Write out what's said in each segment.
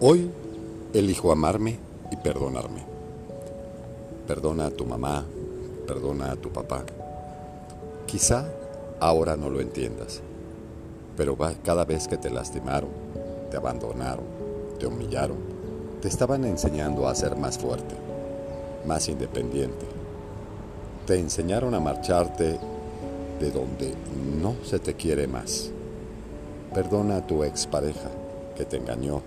Hoy elijo amarme y perdonarme. Perdona a tu mamá, perdona a tu papá. Quizá ahora no lo entiendas, pero cada vez que te lastimaron, te abandonaron, te humillaron, te estaban enseñando a ser más fuerte, más independiente. Te enseñaron a marcharte de donde no se te quiere más. Perdona a tu expareja que te engañó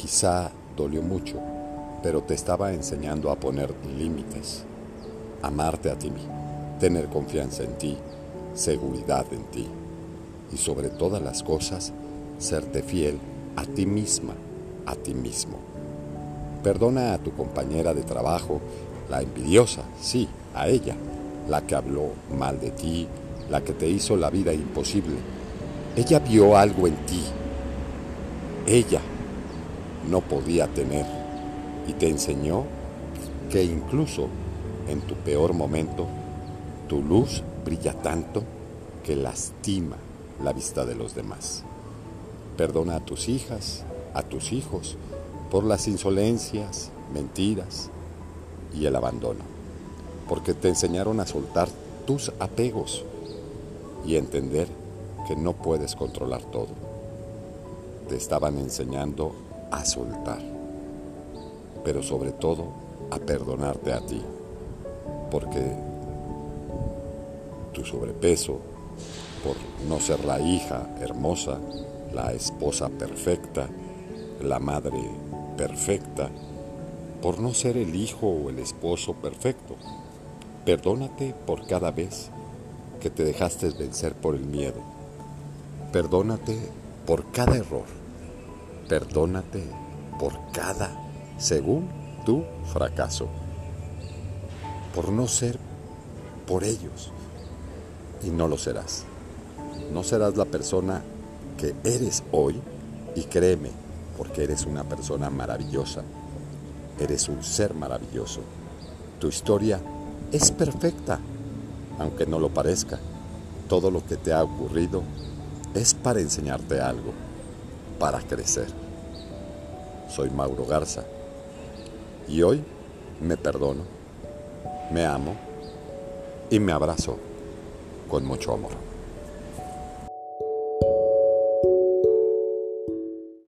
Quizá dolió mucho, pero te estaba enseñando a poner límites, amarte a ti, tener confianza en ti, seguridad en ti y sobre todas las cosas, serte fiel a ti misma, a ti mismo. Perdona a tu compañera de trabajo, la envidiosa, sí, a ella, la que habló mal de ti, la que te hizo la vida imposible. Ella vio algo en ti. Ella no podía tener y te enseñó que incluso en tu peor momento tu luz brilla tanto que lastima la vista de los demás. Perdona a tus hijas, a tus hijos, por las insolencias, mentiras y el abandono, porque te enseñaron a soltar tus apegos y entender que no puedes controlar todo. Te estaban enseñando a soltar, pero sobre todo a perdonarte a ti, porque tu sobrepeso, por no ser la hija hermosa, la esposa perfecta, la madre perfecta, por no ser el hijo o el esposo perfecto. Perdónate por cada vez que te dejaste vencer por el miedo. Perdónate por cada error Perdónate por cada, según tu fracaso, por no ser por ellos. Y no lo serás. No serás la persona que eres hoy y créeme, porque eres una persona maravillosa. Eres un ser maravilloso. Tu historia es perfecta, aunque no lo parezca. Todo lo que te ha ocurrido es para enseñarte algo para crecer. Soy Mauro Garza y hoy me perdono, me amo y me abrazo con mucho amor.